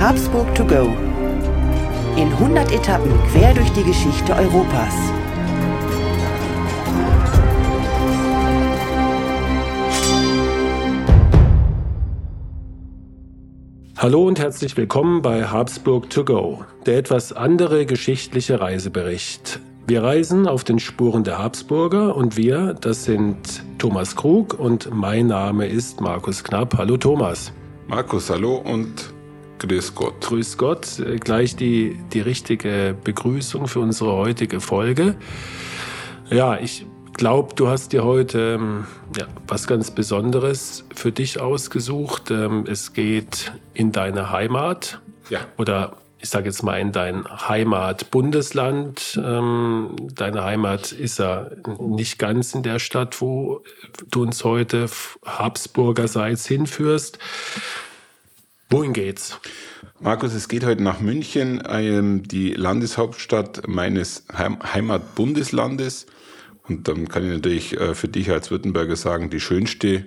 Habsburg to go. In 100 Etappen quer durch die Geschichte Europas. Hallo und herzlich willkommen bei Habsburg to go, der etwas andere geschichtliche Reisebericht. Wir reisen auf den Spuren der Habsburger und wir, das sind Thomas Krug und mein Name ist Markus Knapp. Hallo Thomas. Markus, hallo und grüß Gott. Grüß Gott, äh, gleich die, die richtige Begrüßung für unsere heutige Folge. Ja, ich glaube, du hast dir heute ähm, ja, was ganz Besonderes für dich ausgesucht. Ähm, es geht in deine Heimat. Ja. Oder ich sage jetzt mal in dein Heimatbundesland. Ähm, deine Heimat ist ja nicht ganz in der Stadt, wo du uns heute Habsburgerseits hinführst. Wohin geht's? Markus, es geht heute nach München, ähm, die Landeshauptstadt meines Heimatbundeslandes. Und dann kann ich natürlich äh, für dich als Württemberger sagen, die schönste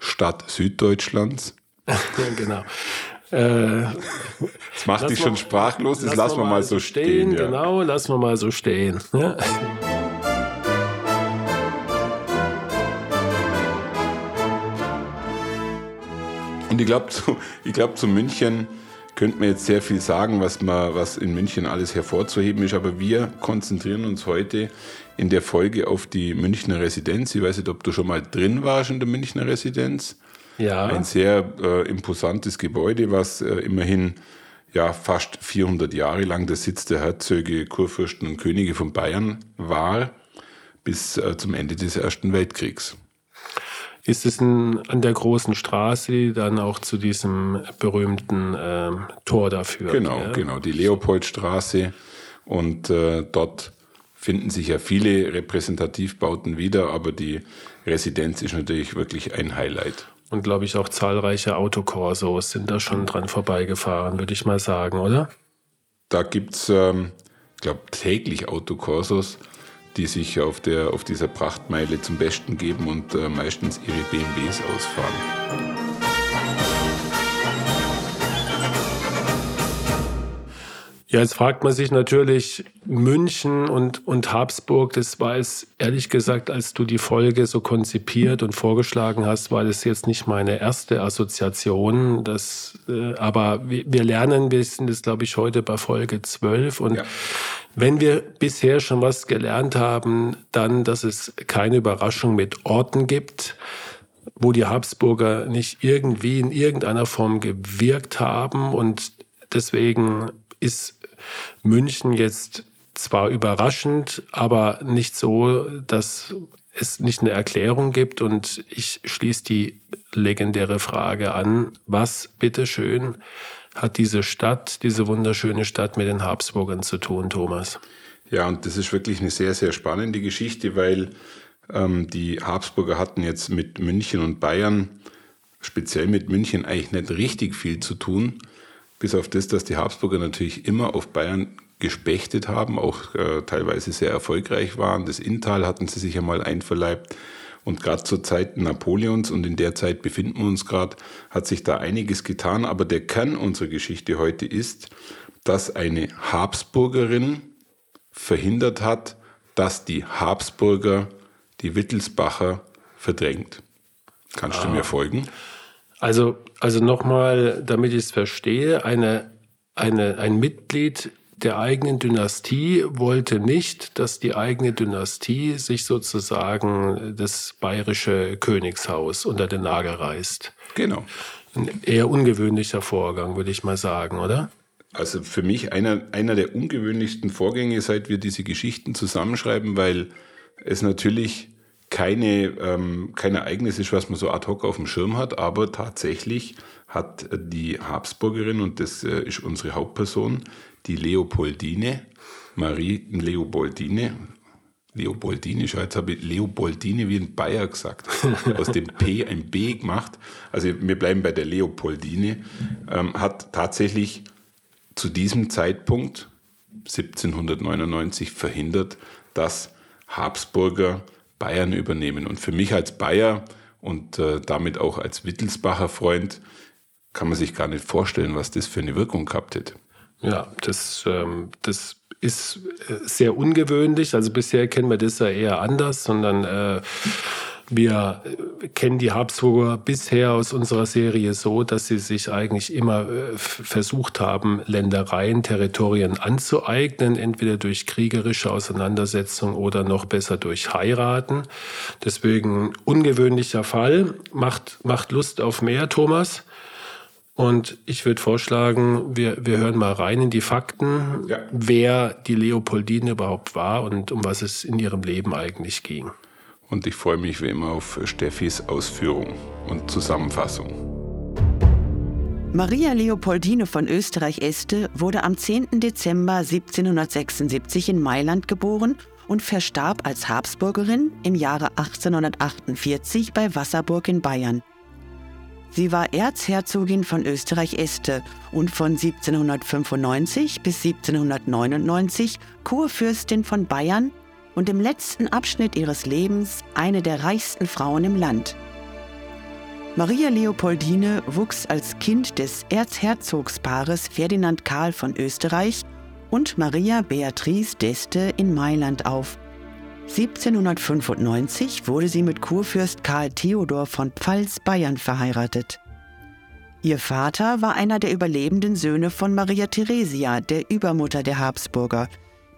Stadt Süddeutschlands. ja, genau. Äh, das macht dich schon sprachlos, das lassen wir mal so stehen. stehen ja. Genau, lassen wir mal so stehen. Ja. Und ich glaube, zu, glaub, zu München könnte man jetzt sehr viel sagen, was, man, was in München alles hervorzuheben ist, aber wir konzentrieren uns heute in der Folge auf die Münchner Residenz. Ich weiß nicht, ob du schon mal drin warst in der Münchner Residenz. Ja. Ein sehr äh, imposantes Gebäude, was äh, immerhin ja, fast 400 Jahre lang der Sitz der Herzöge, Kurfürsten und Könige von Bayern war, bis äh, zum Ende des Ersten Weltkriegs. Ist es ein, an der großen Straße, die dann auch zu diesem berühmten äh, Tor dafür? Genau, ja? genau, die Leopoldstraße. Und äh, dort finden sich ja viele Repräsentativbauten wieder, aber die Residenz ist natürlich wirklich ein Highlight. Und glaube ich auch zahlreiche Autokorsos sind da schon dran vorbeigefahren, würde ich mal sagen, oder? Da gibt es, ähm, ich glaube, täglich Autokorsos, die sich auf, der, auf dieser Prachtmeile zum Besten geben und äh, meistens ihre BMWs ausfahren. Ja, jetzt fragt man sich natürlich, München und, und Habsburg, das war es ehrlich gesagt, als du die Folge so konzipiert und vorgeschlagen hast, war das jetzt nicht meine erste Assoziation. Das, äh, aber wir, wir, lernen, wir sind jetzt, glaube ich, heute bei Folge 12 und ja. Wenn wir bisher schon was gelernt haben, dann, dass es keine Überraschung mit Orten gibt, wo die Habsburger nicht irgendwie in irgendeiner Form gewirkt haben und deswegen ist München jetzt zwar überraschend, aber nicht so, dass es nicht eine Erklärung gibt. Und ich schließe die legendäre Frage an, was bitteschön hat diese Stadt, diese wunderschöne Stadt mit den Habsburgern zu tun, Thomas? Ja, und das ist wirklich eine sehr, sehr spannende Geschichte, weil ähm, die Habsburger hatten jetzt mit München und Bayern, speziell mit München, eigentlich nicht richtig viel zu tun. Bis auf das, dass die Habsburger natürlich immer auf Bayern gespechtet haben, auch äh, teilweise sehr erfolgreich waren. Das Inntal hatten sie sich einmal einverleibt. Und gerade zur Zeit Napoleons und in der Zeit befinden wir uns gerade, hat sich da einiges getan. Aber der Kern unserer Geschichte heute ist, dass eine Habsburgerin verhindert hat, dass die Habsburger die Wittelsbacher verdrängt. Kannst ah. du mir folgen? Also, also nochmal, damit ich es verstehe, eine, eine, ein Mitglied der eigenen Dynastie wollte nicht, dass die eigene Dynastie sich sozusagen das bayerische Königshaus unter den Nagel reißt. Genau. Ein eher ungewöhnlicher Vorgang, würde ich mal sagen, oder? Also für mich einer, einer der ungewöhnlichsten Vorgänge, seit wir diese Geschichten zusammenschreiben, weil es natürlich keine, ähm, kein Ereignis ist, was man so ad hoc auf dem Schirm hat, aber tatsächlich hat die Habsburgerin, und das äh, ist unsere Hauptperson, die Leopoldine, Marie Leopoldine, Leopoldine, jetzt habe ich Leopoldine wie ein Bayer gesagt, aus dem P ein B gemacht. Also wir bleiben bei der Leopoldine, ähm, hat tatsächlich zu diesem Zeitpunkt 1799 verhindert, dass Habsburger Bayern übernehmen. Und für mich als Bayer und äh, damit auch als Wittelsbacher Freund kann man sich gar nicht vorstellen, was das für eine Wirkung gehabt hätte. Ja, das, ähm, das ist äh, sehr ungewöhnlich. Also bisher kennen wir das ja eher anders, sondern äh, wir kennen die Habsburger bisher aus unserer Serie so, dass sie sich eigentlich immer äh, versucht haben, Ländereien, Territorien anzueignen, entweder durch kriegerische Auseinandersetzung oder noch besser durch Heiraten. Deswegen ungewöhnlicher Fall, macht, macht Lust auf mehr, Thomas. Und ich würde vorschlagen, wir, wir hören mal rein in die Fakten, ja. wer die Leopoldine überhaupt war und um was es in ihrem Leben eigentlich ging und ich freue mich wie immer auf Steffis Ausführung und Zusammenfassung. Maria Leopoldine von Österreich-Este wurde am 10. Dezember 1776 in Mailand geboren und verstarb als Habsburgerin im Jahre 1848 bei Wasserburg in Bayern. Sie war Erzherzogin von Österreich-Este und von 1795 bis 1799 Kurfürstin von Bayern und im letzten Abschnitt ihres Lebens eine der reichsten Frauen im Land. Maria Leopoldine wuchs als Kind des Erzherzogspaares Ferdinand Karl von Österreich und Maria Beatrice d'Este in Mailand auf. 1795 wurde sie mit Kurfürst Karl Theodor von Pfalz-Bayern verheiratet. Ihr Vater war einer der überlebenden Söhne von Maria Theresia, der Übermutter der Habsburger,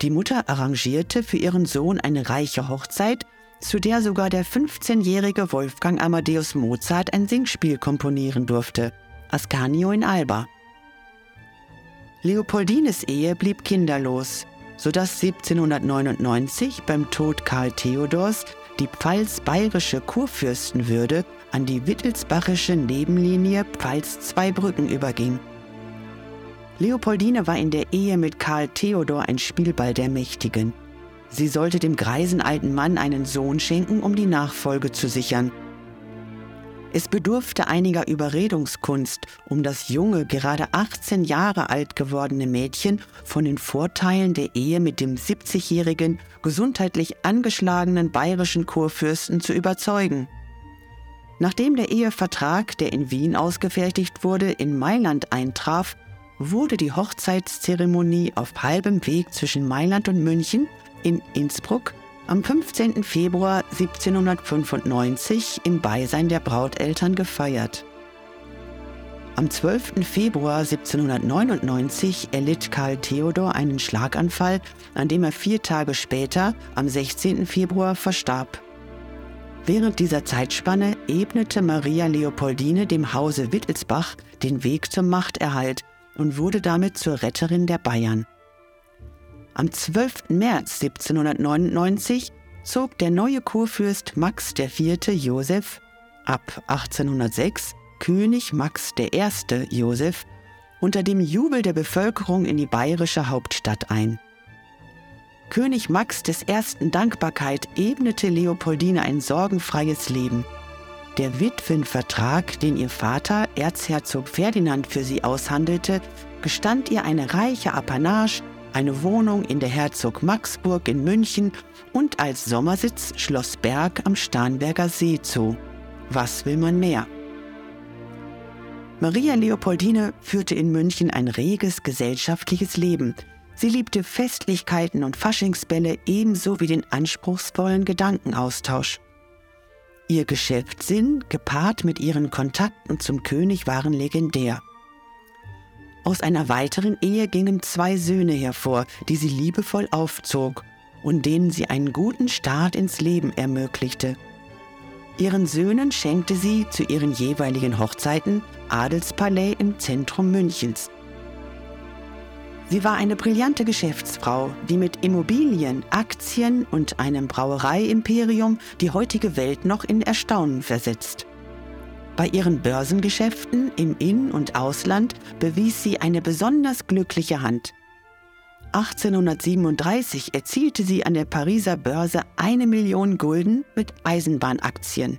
die Mutter arrangierte für ihren Sohn eine reiche Hochzeit, zu der sogar der 15-jährige Wolfgang Amadeus Mozart ein Singspiel komponieren durfte, Ascanio in Alba. Leopoldines Ehe blieb kinderlos, sodass 1799 beim Tod Karl Theodors die pfalz-bayerische Kurfürstenwürde an die wittelsbachische Nebenlinie Pfalz-Zweibrücken überging. Leopoldine war in der Ehe mit Karl Theodor ein Spielball der Mächtigen. Sie sollte dem greisen alten Mann einen Sohn schenken, um die Nachfolge zu sichern. Es bedurfte einiger Überredungskunst, um das junge, gerade 18 Jahre alt gewordene Mädchen von den Vorteilen der Ehe mit dem 70-jährigen, gesundheitlich angeschlagenen bayerischen Kurfürsten zu überzeugen. Nachdem der Ehevertrag, der in Wien ausgefertigt wurde, in Mailand eintraf, wurde die Hochzeitszeremonie auf halbem Weg zwischen Mailand und München in Innsbruck am 15. Februar 1795 im Beisein der Brauteltern gefeiert. Am 12. Februar 1799 erlitt Karl Theodor einen Schlaganfall, an dem er vier Tage später, am 16. Februar, verstarb. Während dieser Zeitspanne ebnete Maria Leopoldine dem Hause Wittelsbach den Weg zum Machterhalt und wurde damit zur Retterin der Bayern. Am 12. März 1799 zog der neue Kurfürst Max IV. Joseph, ab 1806 König Max I. Joseph, unter dem Jubel der Bevölkerung in die bayerische Hauptstadt ein. König Max I. Dankbarkeit ebnete Leopoldine ein sorgenfreies Leben – der Witwenvertrag, den ihr Vater, Erzherzog Ferdinand, für sie aushandelte, gestand ihr eine reiche Apanage, eine Wohnung in der Herzog Maxburg in München und als Sommersitz Schloss Berg am Starnberger See zu. Was will man mehr? Maria Leopoldine führte in München ein reges gesellschaftliches Leben. Sie liebte Festlichkeiten und Faschingsbälle ebenso wie den anspruchsvollen Gedankenaustausch. Ihr Geschäftssinn, gepaart mit ihren Kontakten zum König, waren legendär. Aus einer weiteren Ehe gingen zwei Söhne hervor, die sie liebevoll aufzog und denen sie einen guten Start ins Leben ermöglichte. Ihren Söhnen schenkte sie zu ihren jeweiligen Hochzeiten Adelspalais im Zentrum Münchens. Sie war eine brillante Geschäftsfrau, die mit Immobilien, Aktien und einem Brauereiimperium die heutige Welt noch in Erstaunen versetzt. Bei ihren Börsengeschäften im In- und Ausland bewies sie eine besonders glückliche Hand. 1837 erzielte sie an der Pariser Börse eine Million Gulden mit Eisenbahnaktien.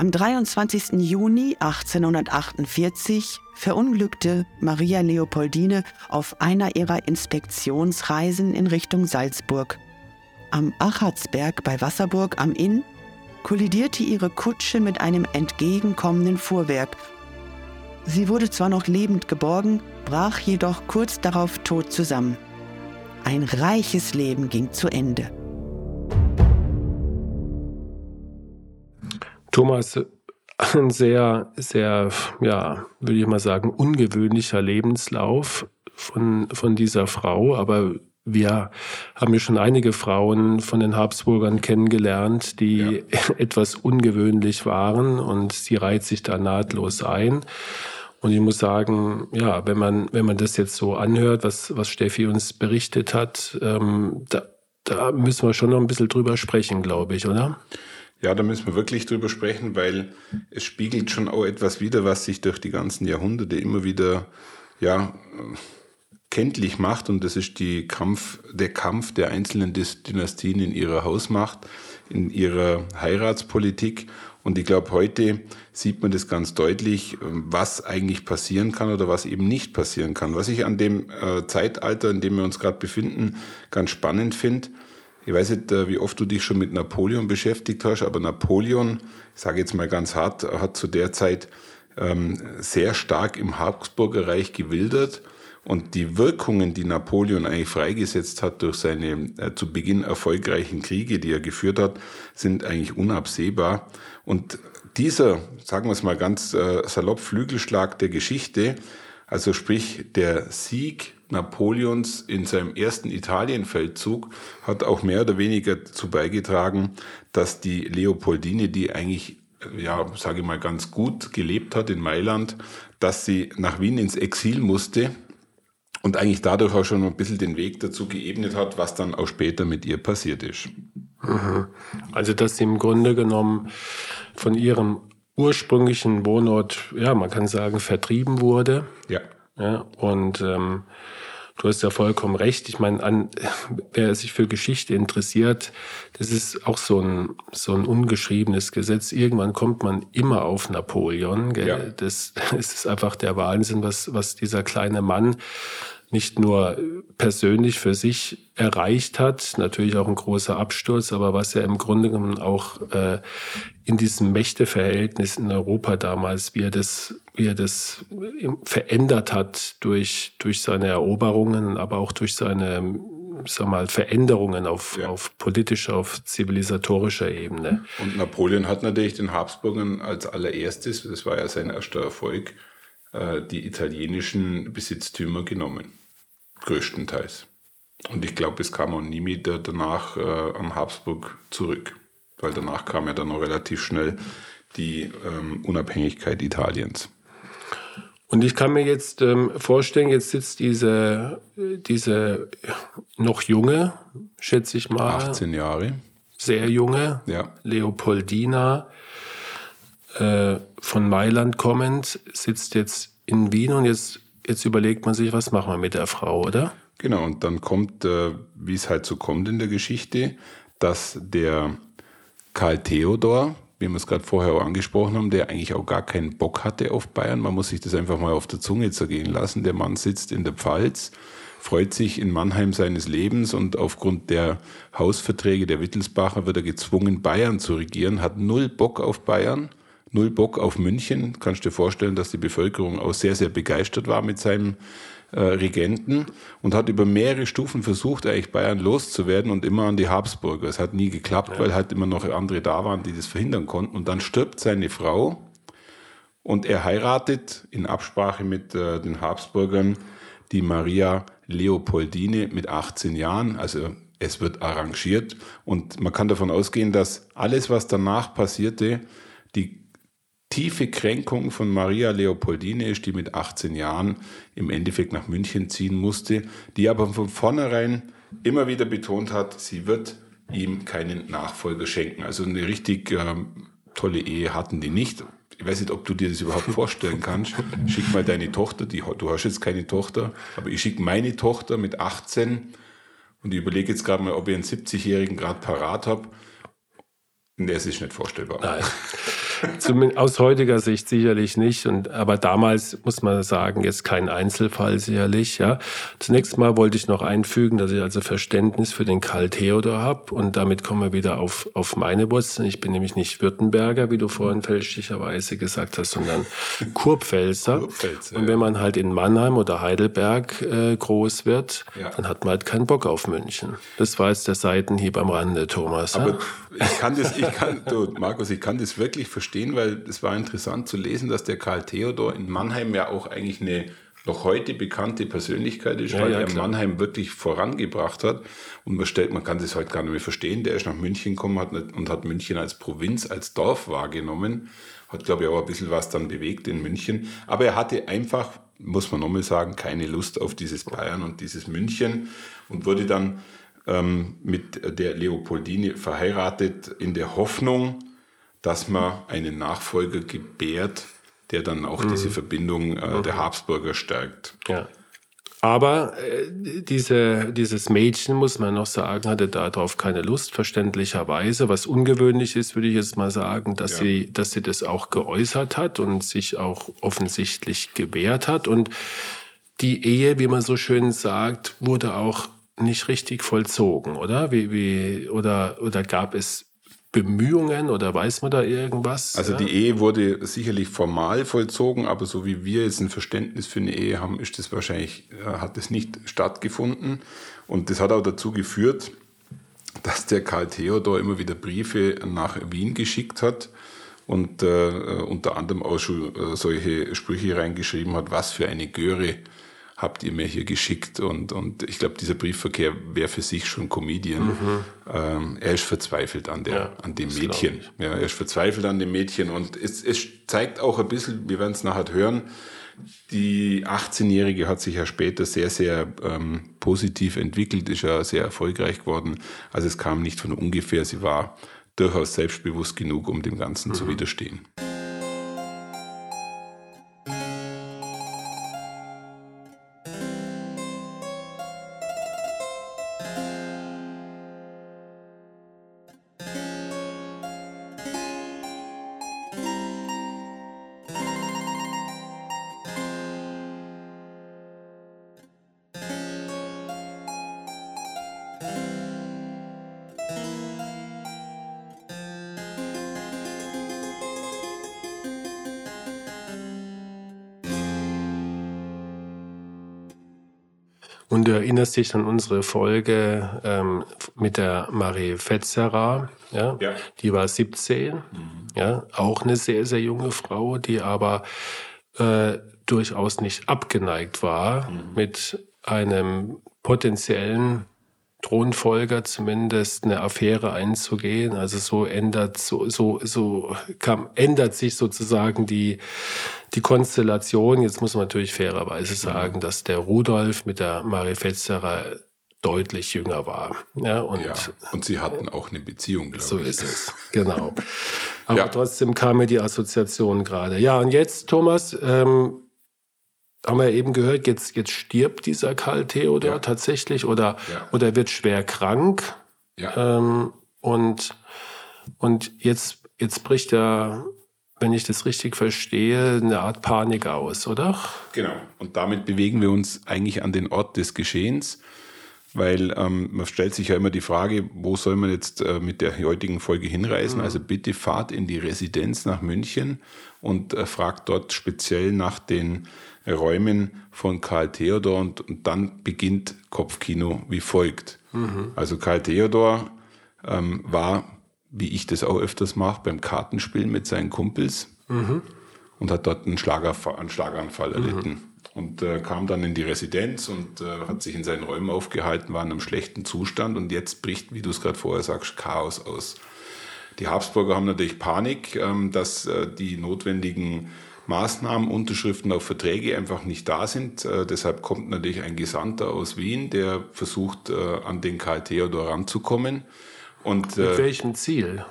Am 23. Juni 1848 verunglückte Maria Leopoldine auf einer ihrer Inspektionsreisen in Richtung Salzburg. Am Achatzberg bei Wasserburg am Inn kollidierte ihre Kutsche mit einem entgegenkommenden Fuhrwerk. Sie wurde zwar noch lebend geborgen, brach jedoch kurz darauf tot zusammen. Ein reiches Leben ging zu Ende. Thomas, ein sehr, sehr, ja, würde ich mal sagen, ungewöhnlicher Lebenslauf von, von dieser Frau, aber wir haben ja schon einige Frauen von den Habsburgern kennengelernt, die ja. etwas ungewöhnlich waren und sie reiht sich da nahtlos ein. Und ich muss sagen, ja, wenn man, wenn man das jetzt so anhört, was, was Steffi uns berichtet hat, ähm, da, da müssen wir schon noch ein bisschen drüber sprechen, glaube ich, oder? Ja, da müssen wir wirklich drüber sprechen, weil es spiegelt schon auch etwas wider, was sich durch die ganzen Jahrhunderte immer wieder, ja, kenntlich macht. Und das ist die Kampf, der Kampf der einzelnen Dynastien in ihrer Hausmacht, in ihrer Heiratspolitik. Und ich glaube, heute sieht man das ganz deutlich, was eigentlich passieren kann oder was eben nicht passieren kann. Was ich an dem äh, Zeitalter, in dem wir uns gerade befinden, ganz spannend finde, ich weiß nicht, äh, wie oft du dich schon mit Napoleon beschäftigt hast, aber Napoleon, ich sage jetzt mal ganz hart, hat zu der Zeit ähm, sehr stark im Habsburger Reich gewildert. Und die Wirkungen, die Napoleon eigentlich freigesetzt hat durch seine äh, zu Beginn erfolgreichen Kriege, die er geführt hat, sind eigentlich unabsehbar. Und dieser, sagen wir es mal ganz äh, salopp, Flügelschlag der Geschichte, also sprich der Sieg Napoleons in seinem ersten Italienfeldzug hat auch mehr oder weniger dazu beigetragen, dass die Leopoldine, die eigentlich ja, sage ich mal, ganz gut gelebt hat in Mailand, dass sie nach Wien ins Exil musste und eigentlich dadurch auch schon ein bisschen den Weg dazu geebnet hat, was dann auch später mit ihr passiert ist. Mhm. Also, dass sie im Grunde genommen von ihrem ursprünglichen Wohnort, ja, man kann sagen, vertrieben wurde. Ja. Ja und ähm, Du hast ja vollkommen recht. Ich meine, an, wer sich für Geschichte interessiert, das ist auch so ein, so ein ungeschriebenes Gesetz. Irgendwann kommt man immer auf Napoleon. Gell? Ja. Das, das ist einfach der Wahnsinn, was, was dieser kleine Mann nicht nur persönlich für sich erreicht hat, natürlich auch ein großer Absturz, aber was er im Grunde genommen auch äh, in diesem Mächteverhältnis in Europa damals, wie er das, wie er das verändert hat durch, durch seine Eroberungen, aber auch durch seine sag mal, Veränderungen auf, ja. auf politischer, auf zivilisatorischer Ebene. Und Napoleon hat natürlich den Habsburgern als allererstes, das war ja sein erster Erfolg, äh, die italienischen Besitztümer genommen größtenteils. Und ich glaube, es kam auch nie wieder danach äh, an Habsburg zurück, weil danach kam ja dann noch relativ schnell die ähm, Unabhängigkeit Italiens. Und ich kann mir jetzt ähm, vorstellen, jetzt sitzt diese, diese noch junge, schätze ich mal. 18 Jahre. Sehr junge, ja. Leopoldina, äh, von Mailand kommend, sitzt jetzt in Wien und jetzt Jetzt überlegt man sich, was machen wir mit der Frau, oder? Genau, und dann kommt, äh, wie es halt so kommt in der Geschichte, dass der Karl Theodor, wie wir es gerade vorher auch angesprochen haben, der eigentlich auch gar keinen Bock hatte auf Bayern. Man muss sich das einfach mal auf der Zunge zergehen lassen. Der Mann sitzt in der Pfalz, freut sich in Mannheim seines Lebens und aufgrund der Hausverträge der Wittelsbacher wird er gezwungen, Bayern zu regieren, hat null Bock auf Bayern null Bock auf München. Kannst dir vorstellen, dass die Bevölkerung auch sehr, sehr begeistert war mit seinem äh, Regenten und hat über mehrere Stufen versucht, eigentlich Bayern loszuwerden und immer an die Habsburger. Es hat nie geklappt, weil halt immer noch andere da waren, die das verhindern konnten. Und dann stirbt seine Frau und er heiratet in Absprache mit äh, den Habsburgern die Maria Leopoldine mit 18 Jahren. Also es wird arrangiert und man kann davon ausgehen, dass alles, was danach passierte, die tiefe Kränkung von Maria Leopoldine die mit 18 Jahren im Endeffekt nach München ziehen musste, die aber von vornherein immer wieder betont hat, sie wird ihm keinen Nachfolger schenken. Also eine richtig ähm, tolle Ehe hatten die nicht. Ich weiß nicht, ob du dir das überhaupt vorstellen kannst. Schick mal deine Tochter, die, du hast jetzt keine Tochter, aber ich schicke meine Tochter mit 18 und ich überlege jetzt gerade mal, ob ich einen 70-Jährigen gerade parat habe. Nee, es ist nicht vorstellbar. Nein. Zumindest aus heutiger Sicht sicherlich nicht. Und, aber damals muss man sagen, jetzt kein Einzelfall sicherlich. Ja. Zunächst mal wollte ich noch einfügen, dass ich also Verständnis für den Karl Theodor habe. Und damit kommen wir wieder auf, auf meine Wurzeln. Ich bin nämlich nicht Württemberger, wie du vorhin fälschlicherweise gesagt hast, sondern Kurpfälzer. Kurpfälzer und wenn man halt in Mannheim oder Heidelberg äh, groß wird, ja. dann hat man halt keinen Bock auf München. Das war jetzt der Seitenhieb am Rande, Thomas. Aber ja? ich kann das, ich kann, du, Markus, ich kann das wirklich verstehen, weil es war interessant zu lesen, dass der Karl Theodor in Mannheim ja auch eigentlich eine noch heute bekannte Persönlichkeit ist, ja, weil ja, er klar. Mannheim wirklich vorangebracht hat. Und man stellt, man kann das heute gar nicht mehr verstehen. Der ist nach München gekommen hat und hat München als Provinz, als Dorf wahrgenommen. Hat, glaube ich, auch ein bisschen was dann bewegt in München. Aber er hatte einfach, muss man nochmal sagen, keine Lust auf dieses Bayern und dieses München und wurde dann ähm, mit der Leopoldine verheiratet in der Hoffnung, dass man einen Nachfolger gebärt, der dann auch mhm. diese Verbindung äh, mhm. der Habsburger stärkt. Ja. Aber äh, diese, dieses Mädchen, muss man noch sagen, hatte darauf keine Lust, verständlicherweise. Was ungewöhnlich ist, würde ich jetzt mal sagen, dass, ja. sie, dass sie das auch geäußert hat und sich auch offensichtlich gewehrt hat. Und die Ehe, wie man so schön sagt, wurde auch nicht richtig vollzogen, oder? Wie, wie, oder, oder gab es Bemühungen oder weiß man da irgendwas? Also die Ehe wurde sicherlich formal vollzogen, aber so wie wir jetzt ein Verständnis für eine Ehe haben, ist das wahrscheinlich, äh, hat das nicht stattgefunden. Und das hat auch dazu geführt, dass der Karl Theodor immer wieder Briefe nach Wien geschickt hat und äh, unter anderem auch schon äh, solche Sprüche reingeschrieben hat, was für eine Göre habt ihr mir hier geschickt. Und, und ich glaube, dieser Briefverkehr wäre für sich schon Comedian. Mhm. Ähm, er ist verzweifelt an, der, ja, an dem Mädchen. Ja, er ist verzweifelt an dem Mädchen. Und es, es zeigt auch ein bisschen, wir werden es nachher hören, die 18-Jährige hat sich ja später sehr, sehr ähm, positiv entwickelt, ist ja sehr erfolgreich geworden. Also es kam nicht von ungefähr, sie war durchaus selbstbewusst genug, um dem Ganzen mhm. zu widerstehen. Und du erinnerst dich an unsere Folge ähm, mit der Marie Fetzerer, ja? ja? Die war 17, mhm. ja, auch eine sehr, sehr junge Frau, die aber äh, durchaus nicht abgeneigt war, mhm. mit einem potenziellen Thronfolger zumindest eine Affäre einzugehen. Also so ändert so so so kam, ändert sich sozusagen die die Konstellation. Jetzt muss man natürlich fairerweise sagen, dass der Rudolf mit der Marie Fetzerer deutlich jünger war. Ja, und, ja, und sie hatten auch eine Beziehung, glaube so ich. So ist es, genau. Aber ja. trotzdem kam mir die Assoziation gerade. Ja, und jetzt, Thomas, ähm, haben wir eben gehört, jetzt, jetzt stirbt dieser Karl Theodor ja. tatsächlich oder, ja. oder wird schwer krank. Ja. Ähm, und, und jetzt, jetzt bricht er, wenn ich das richtig verstehe, eine Art Panik aus, oder? Genau. Und damit bewegen wir uns eigentlich an den Ort des Geschehens, weil ähm, man stellt sich ja immer die Frage, wo soll man jetzt äh, mit der heutigen Folge hinreisen? Mhm. Also bitte fahrt in die Residenz nach München und äh, fragt dort speziell nach den Räumen von Karl Theodor und, und dann beginnt Kopfkino wie folgt. Mhm. Also Karl Theodor ähm, war, wie ich das auch öfters mache, beim Kartenspielen mit seinen Kumpels mhm. und hat dort einen, Schlagerfall, einen Schlaganfall mhm. erlitten. Und äh, kam dann in die Residenz und äh, hat sich in seinen Räumen aufgehalten, war in einem schlechten Zustand und jetzt bricht, wie du es gerade vorher sagst, Chaos aus. Die Habsburger haben natürlich Panik, ähm, dass äh, die notwendigen Maßnahmen, Unterschriften auf Verträge einfach nicht da sind. Äh, deshalb kommt natürlich ein Gesandter aus Wien, der versucht, äh, an den Karl Theodor ranzukommen. Und, Mit äh, welchem Ziel?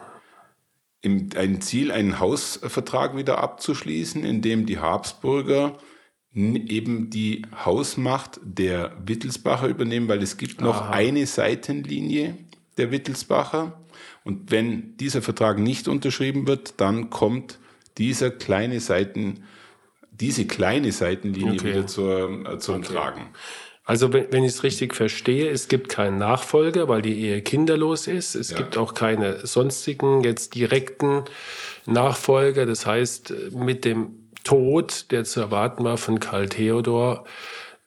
Im, ein Ziel, einen Hausvertrag wieder abzuschließen, in dem die Habsburger eben die Hausmacht der Wittelsbacher übernehmen, weil es gibt noch Aha. eine Seitenlinie der Wittelsbacher. Und wenn dieser Vertrag nicht unterschrieben wird, dann kommt dieser kleine Seiten, diese kleine Seitenlinie okay. wieder zur, äh, zum okay. Tragen. Also wenn, ich es richtig verstehe, es gibt keinen Nachfolger, weil die Ehe kinderlos ist. Es ja. gibt auch keine sonstigen jetzt direkten Nachfolger. Das heißt, mit dem Tod, der zu erwarten war von Karl Theodor,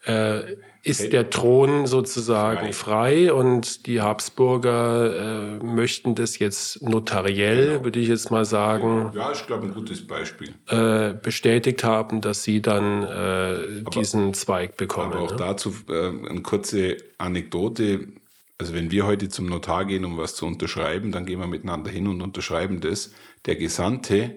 äh, ist der Thron sozusagen frei, frei und die Habsburger äh, möchten das jetzt notariell, genau. würde ich jetzt mal sagen. Ja, ich glaube, ein gutes Beispiel. Äh, bestätigt haben, dass sie dann äh, diesen Zweig bekommen. Aber auch ne? dazu äh, eine kurze Anekdote. Also wenn wir heute zum Notar gehen, um was zu unterschreiben, dann gehen wir miteinander hin und unterschreiben das. Der Gesandte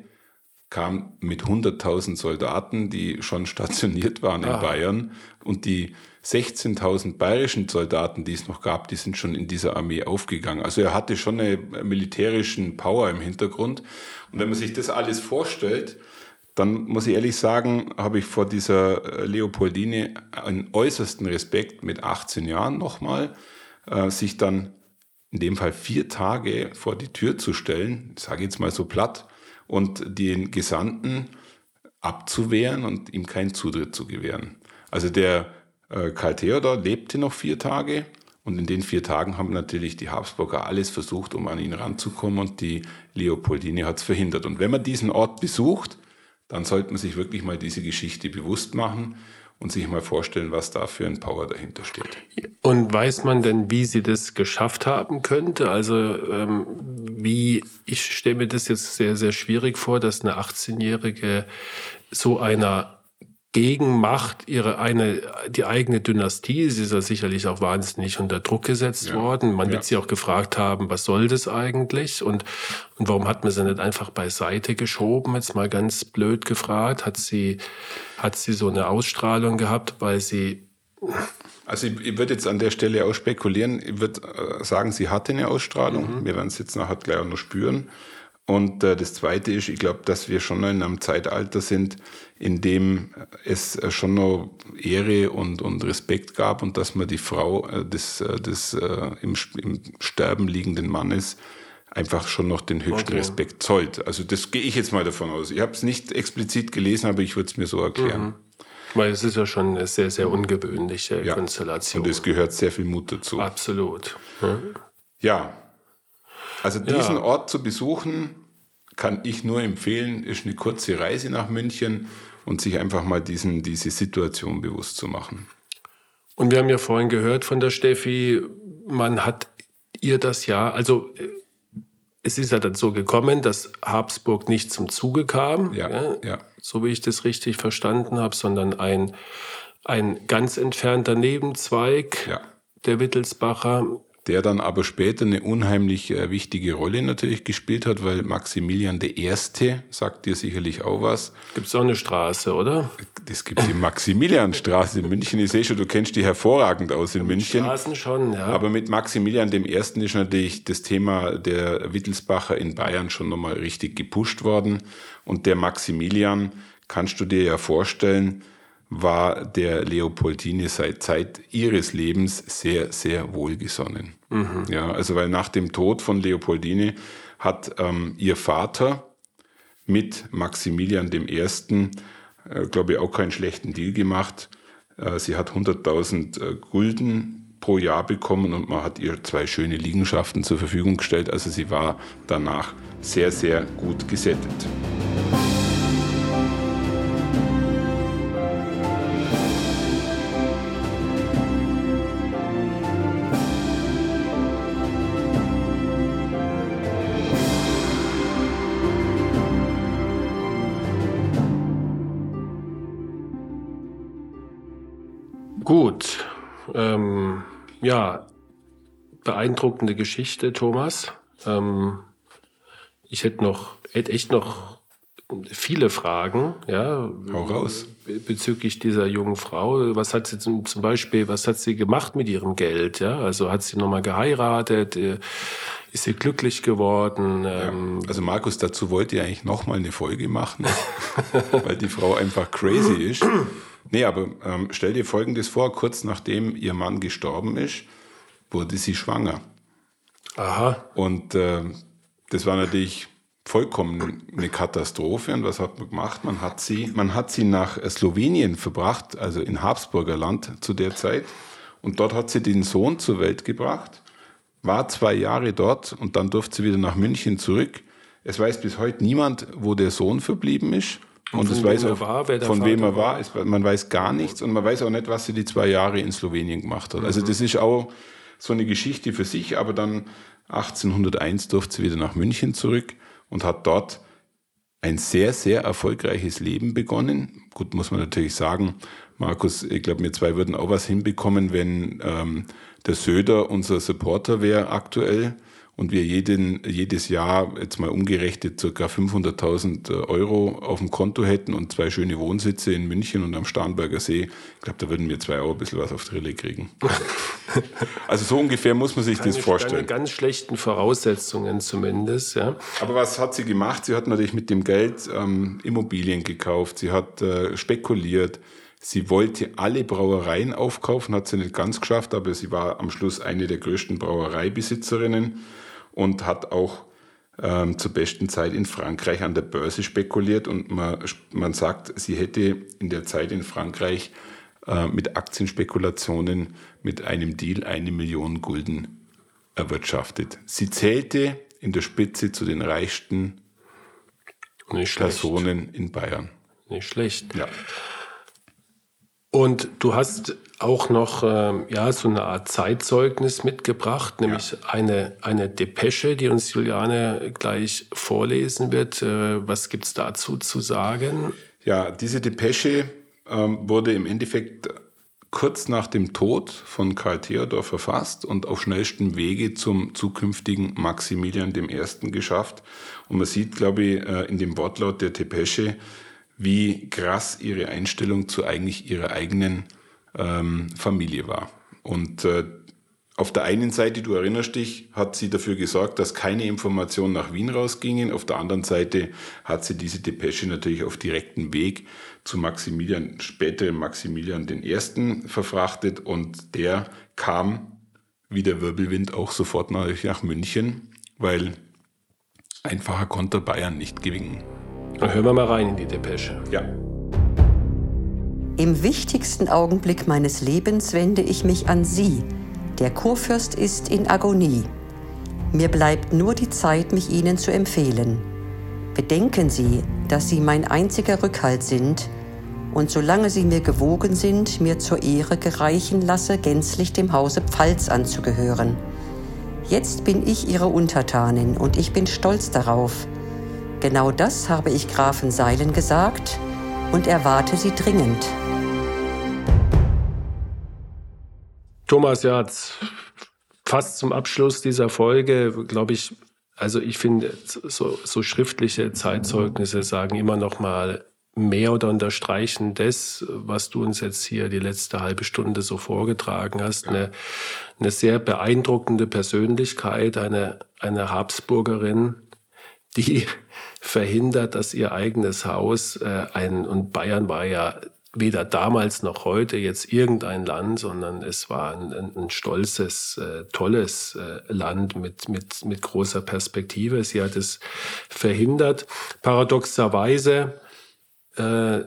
kam mit 100.000 Soldaten, die schon stationiert waren in Aha. Bayern und die 16.000 bayerischen Soldaten, die es noch gab, die sind schon in dieser Armee aufgegangen. Also er hatte schon eine militärischen Power im Hintergrund. Und wenn man sich das alles vorstellt, dann muss ich ehrlich sagen, habe ich vor dieser äh, Leopoldine einen äußersten Respekt mit 18 Jahren nochmal, äh, sich dann in dem Fall vier Tage vor die Tür zu stellen, sage jetzt mal so platt, und den Gesandten abzuwehren und ihm keinen Zutritt zu gewähren. Also der äh, Karl Theodor lebte noch vier Tage und in den vier Tagen haben natürlich die Habsburger alles versucht, um an ihn ranzukommen und die Leopoldine hat es verhindert. Und wenn man diesen Ort besucht, dann sollte man sich wirklich mal diese Geschichte bewusst machen und sich mal vorstellen, was da für ein Power dahinter steht. Und weiß man denn, wie sie das geschafft haben könnte? Also ähm, wie, ich stelle mir das jetzt sehr, sehr schwierig vor, dass eine 18-Jährige so einer Gegenmacht ihre eine, die eigene Dynastie. Sie ist ja sicherlich auch wahnsinnig unter Druck gesetzt ja. worden. Man ja. wird sie auch gefragt haben, was soll das eigentlich? Und, und warum hat man sie nicht einfach beiseite geschoben? Jetzt mal ganz blöd gefragt. Hat sie, hat sie so eine Ausstrahlung gehabt, weil sie, also ich, ich würde jetzt an der Stelle auch spekulieren. Ich würde äh, sagen, sie hatte eine Ausstrahlung. Mhm. Wir werden es jetzt nachher gleich auch noch spüren. Und äh, das Zweite ist, ich glaube, dass wir schon in einem Zeitalter sind, in dem es äh, schon noch Ehre und, und Respekt gab und dass man die Frau äh, des, äh, des äh, im, im Sterben liegenden Mannes einfach schon noch den höchsten okay. Respekt zollt. Also das gehe ich jetzt mal davon aus. Ich habe es nicht explizit gelesen, aber ich würde es mir so erklären. Mhm. Weil es ist ja schon eine sehr, sehr ungewöhnliche ja. Konstellation. Und es gehört sehr viel Mut dazu. Absolut. Mhm. Ja, also diesen ja. Ort zu besuchen, kann ich nur empfehlen, ist eine kurze Reise nach München und sich einfach mal diesen, diese Situation bewusst zu machen. Und wir haben ja vorhin gehört von der Steffi, man hat ihr das ja, also es ist ja dann so gekommen, dass Habsburg nicht zum Zuge kam, ja, ja, ja. so wie ich das richtig verstanden habe, sondern ein, ein ganz entfernter Nebenzweig der Wittelsbacher der dann aber später eine unheimlich äh, wichtige Rolle natürlich gespielt hat, weil Maximilian I., sagt dir sicherlich auch was. Gibt es auch eine Straße, oder? Es gibt die Maximilianstraße in München. Ich sehe schon, du kennst die hervorragend aus in München. Straßen schon, ja. Aber mit Maximilian I. ist natürlich das Thema der Wittelsbacher in Bayern schon nochmal richtig gepusht worden. Und der Maximilian, kannst du dir ja vorstellen, war der Leopoldine seit Zeit ihres Lebens sehr, sehr wohlgesonnen. Mhm. Ja, also weil nach dem Tod von Leopoldine hat ähm, ihr Vater mit Maximilian I., äh, glaube ich, auch keinen schlechten Deal gemacht. Äh, sie hat 100.000 äh, Gulden pro Jahr bekommen und man hat ihr zwei schöne Liegenschaften zur Verfügung gestellt. Also sie war danach sehr, sehr gut gesättigt. Beeindruckende Geschichte, Thomas. Ähm, ich hätte noch, hätte echt noch viele Fragen, ja. Hau raus. Bezüglich dieser jungen Frau. Was hat sie zum, zum Beispiel, was hat sie gemacht mit ihrem Geld, ja? Also hat sie nochmal geheiratet? Äh, ist sie glücklich geworden? Ja. Ähm, also Markus, dazu wollte ich eigentlich nochmal eine Folge machen, weil die Frau einfach crazy ist. Nee, aber ähm, stell dir Folgendes vor, kurz nachdem ihr Mann gestorben ist, wurde sie schwanger. Aha. Und äh, das war natürlich vollkommen eine Katastrophe. Und was hat man gemacht? Man hat sie, man hat sie nach Slowenien verbracht, also in Habsburger Land zu der Zeit. Und dort hat sie den Sohn zur Welt gebracht, war zwei Jahre dort und dann durfte sie wieder nach München zurück. Es weiß bis heute niemand, wo der Sohn verblieben ist. Und, und es weiß auch, war, von wem er war. war. man weiß gar nichts und man weiß auch nicht, was sie die zwei Jahre in Slowenien gemacht hat. Also mhm. das ist auch so eine Geschichte für sich, aber dann 1801 durfte sie wieder nach München zurück und hat dort ein sehr, sehr erfolgreiches Leben begonnen. Gut, muss man natürlich sagen, Markus, ich glaube, wir zwei würden auch was hinbekommen, wenn ähm, der Söder unser Supporter wäre aktuell und wir jeden, jedes Jahr jetzt mal umgerechnet circa 500.000 äh, Euro auf dem Konto hätten und zwei schöne Wohnsitze in München und am Starnberger See, ich glaube, da würden wir zwei auch ein bisschen was auf die Rille kriegen. also so ungefähr muss man sich keine, das vorstellen. Keine ganz schlechten Voraussetzungen zumindest. Ja. Aber was hat sie gemacht? Sie hat natürlich mit dem Geld ähm, Immobilien gekauft, sie hat äh, spekuliert, Sie wollte alle Brauereien aufkaufen, hat sie nicht ganz geschafft, aber sie war am Schluss eine der größten Brauereibesitzerinnen und hat auch ähm, zur besten Zeit in Frankreich an der Börse spekuliert. Und man, man sagt, sie hätte in der Zeit in Frankreich äh, mit Aktienspekulationen mit einem Deal eine Million Gulden erwirtschaftet. Sie zählte in der Spitze zu den reichsten Personen in Bayern. Nicht schlecht. Ja. Und du hast auch noch ähm, ja, so eine Art Zeitzeugnis mitgebracht, nämlich ja. eine, eine Depesche, die uns Juliane gleich vorlesen wird. Äh, was gibt es dazu zu sagen? Ja, diese Depesche ähm, wurde im Endeffekt kurz nach dem Tod von Karl Theodor verfasst und auf schnellstem Wege zum zukünftigen Maximilian I. geschafft. Und man sieht, glaube ich, äh, in dem Wortlaut der Depesche, wie krass ihre Einstellung zu eigentlich ihrer eigenen ähm, Familie war. Und äh, auf der einen Seite, du erinnerst dich, hat sie dafür gesorgt, dass keine Informationen nach Wien rausgingen. Auf der anderen Seite hat sie diese Depesche natürlich auf direkten Weg zu Maximilian, späteren Maximilian I. verfrachtet und der kam wie der Wirbelwind auch sofort nach München, weil einfacher konnte Bayern nicht gewinnen. Dann hören wir mal rein in die Depesche. Ja. Im wichtigsten Augenblick meines Lebens wende ich mich an Sie. Der Kurfürst ist in Agonie. Mir bleibt nur die Zeit, mich Ihnen zu empfehlen. Bedenken Sie, dass Sie mein einziger Rückhalt sind und solange Sie mir gewogen sind, mir zur Ehre gereichen lasse, gänzlich dem Hause Pfalz anzugehören. Jetzt bin ich Ihre Untertanin und ich bin stolz darauf, Genau das habe ich Grafen Seilen gesagt und erwarte sie dringend. Thomas, ja, fast zum Abschluss dieser Folge, glaube ich, also ich finde, so, so, schriftliche Zeitzeugnisse sagen immer noch mal mehr oder unterstreichen das, was du uns jetzt hier die letzte halbe Stunde so vorgetragen hast. Eine, eine sehr beeindruckende Persönlichkeit, eine, eine Habsburgerin, die verhindert, dass ihr eigenes Haus äh, ein und Bayern war ja weder damals noch heute jetzt irgendein Land, sondern es war ein, ein stolzes, äh, tolles äh, Land mit, mit, mit großer Perspektive. Sie hat es verhindert. Paradoxerweise äh,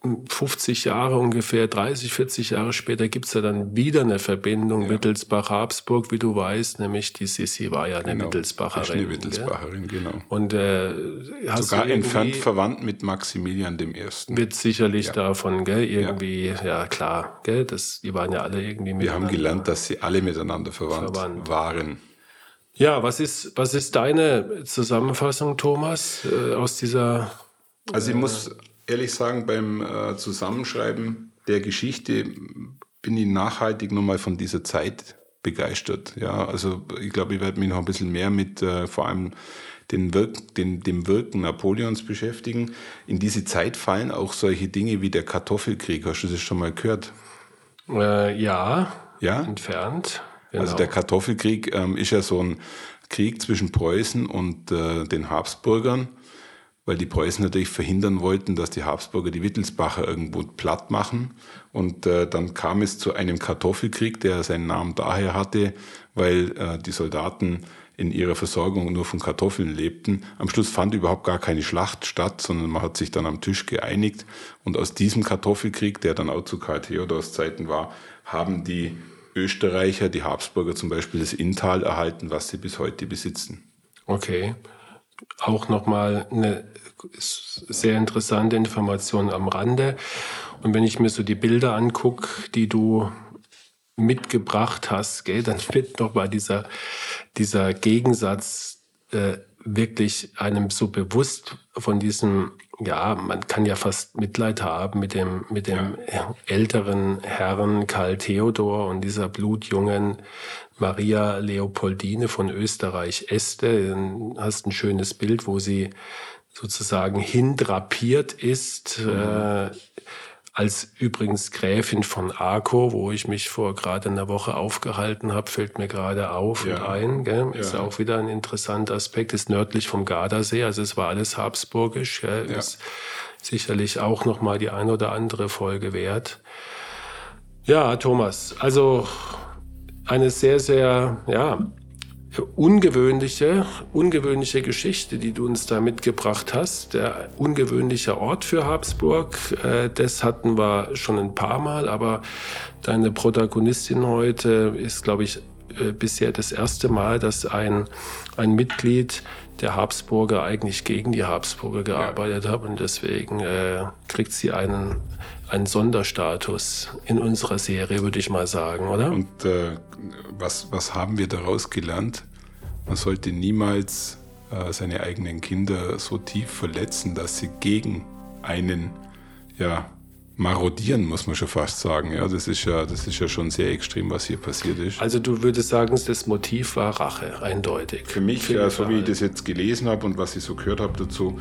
50 Jahre ungefähr, 30, 40 Jahre später gibt's ja dann wieder eine Verbindung ja. Wittelsbach-Habsburg, wie du weißt, nämlich die Sissi war ja eine genau. Wittelsbacherin. Eine Wittelsbacherin, genau. Und äh, sogar entfernt verwandt mit Maximilian I. Wird sicherlich ja. davon, gell, irgendwie, ja, ja klar, gell, das, die waren ja alle irgendwie miteinander. Wir haben gelernt, dass sie alle miteinander verwandt, verwandt. waren. Ja, was ist, was ist deine Zusammenfassung, Thomas, äh, aus dieser also ich muss ehrlich sagen, beim äh, Zusammenschreiben der Geschichte bin ich nachhaltig nochmal von dieser Zeit begeistert. Ja, also ich glaube, ich werde mich noch ein bisschen mehr mit äh, vor allem den Wirk den, dem Wirken Napoleons beschäftigen. In diese Zeit fallen auch solche Dinge wie der Kartoffelkrieg. Hast du das schon mal gehört? Äh, ja, ja, entfernt. Genau. Also der Kartoffelkrieg ähm, ist ja so ein Krieg zwischen Preußen und äh, den Habsburgern weil die Preußen natürlich verhindern wollten, dass die Habsburger die Wittelsbacher irgendwo platt machen. Und äh, dann kam es zu einem Kartoffelkrieg, der seinen Namen daher hatte, weil äh, die Soldaten in ihrer Versorgung nur von Kartoffeln lebten. Am Schluss fand überhaupt gar keine Schlacht statt, sondern man hat sich dann am Tisch geeinigt. Und aus diesem Kartoffelkrieg, der dann auch zu Karl Theodors Zeiten war, haben die Österreicher, die Habsburger zum Beispiel, das Inntal erhalten, was sie bis heute besitzen. Okay. Auch nochmal eine sehr interessante Information am Rande. Und wenn ich mir so die Bilder angucke, die du mitgebracht hast, gell, dann wird nochmal dieser, dieser Gegensatz äh, wirklich einem so bewusst von diesem, ja, man kann ja fast Mitleid haben mit dem, mit dem ja. älteren Herrn Karl Theodor und dieser blutjungen Maria Leopoldine von Österreich-Este. Dann hast ein schönes Bild, wo sie sozusagen hindrapiert ist. Mhm. Äh, als übrigens Gräfin von Arco, wo ich mich vor gerade einer Woche aufgehalten habe, fällt mir gerade auf ja. und ein. Gell? Ist ja. auch wieder ein interessanter Aspekt. Ist nördlich vom Gardasee, also es war alles habsburgisch. Gell? Ja. Ist sicherlich auch noch mal die ein oder andere Folge wert. Ja, Thomas, also eine sehr, sehr, ja, ungewöhnliche, ungewöhnliche Geschichte, die du uns da mitgebracht hast. Der ungewöhnliche Ort für Habsburg, äh, das hatten wir schon ein paar Mal, aber deine Protagonistin heute ist, glaube ich, äh, bisher das erste Mal, dass ein, ein Mitglied der Habsburger eigentlich gegen die Habsburger gearbeitet ja. hat und deswegen äh, kriegt sie einen, einen Sonderstatus in unserer Serie, würde ich mal sagen, oder? Und äh, was, was haben wir daraus gelernt? Man sollte niemals äh, seine eigenen Kinder so tief verletzen, dass sie gegen einen ja, marodieren, muss man schon fast sagen. Ja, das ist ja, das ist ja schon sehr extrem, was hier passiert ist. Also du würdest sagen, das Motiv war Rache, eindeutig. Für mich, ja, so wie ich das jetzt gelesen habe und was ich so gehört habe dazu,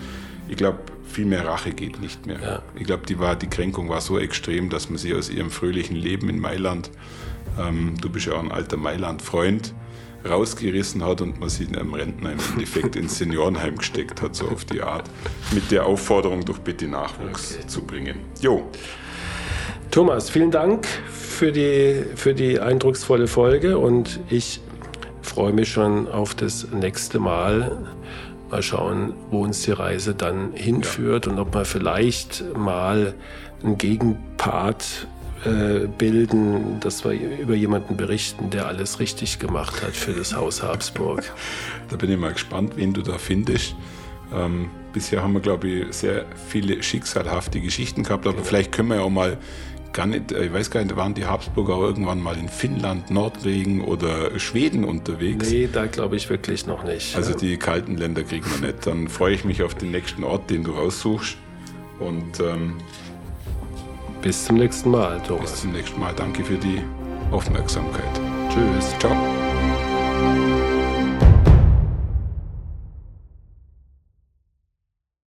ich glaube, viel mehr Rache geht nicht mehr. Ja. Ich glaube, die, die Kränkung war so extrem, dass man sie aus ihrem fröhlichen Leben in Mailand, ähm, du bist ja auch ein alter Mailand-Freund, rausgerissen hat und man sie in einem Rentner im Endeffekt ins Seniorenheim gesteckt hat, so auf die Art, mit der Aufforderung, doch bitte Nachwuchs okay. zu bringen. Jo. Thomas, vielen Dank für die, für die eindrucksvolle Folge und ich freue mich schon auf das nächste Mal. Mal schauen, wo uns die Reise dann hinführt ja. und ob wir vielleicht mal einen Gegenpart äh, bilden, dass wir über jemanden berichten, der alles richtig gemacht hat für das Haus Habsburg. Da bin ich mal gespannt, wen du da findest. Ähm, bisher haben wir, glaube ich, sehr viele schicksalhafte Geschichten gehabt, aber genau. vielleicht können wir ja auch mal gar nicht, äh, ich weiß gar nicht, waren die Habsburger auch irgendwann mal in Finnland, Norwegen oder Schweden unterwegs? Nee, da glaube ich wirklich noch nicht. Also die kalten Länder kriegen wir nicht. Dann freue ich mich auf den nächsten Ort, den du raussuchst. Und ähm, bis zum nächsten Mal, Thomas. Bis zum nächsten Mal. Danke für die Aufmerksamkeit. Tschüss. Ciao.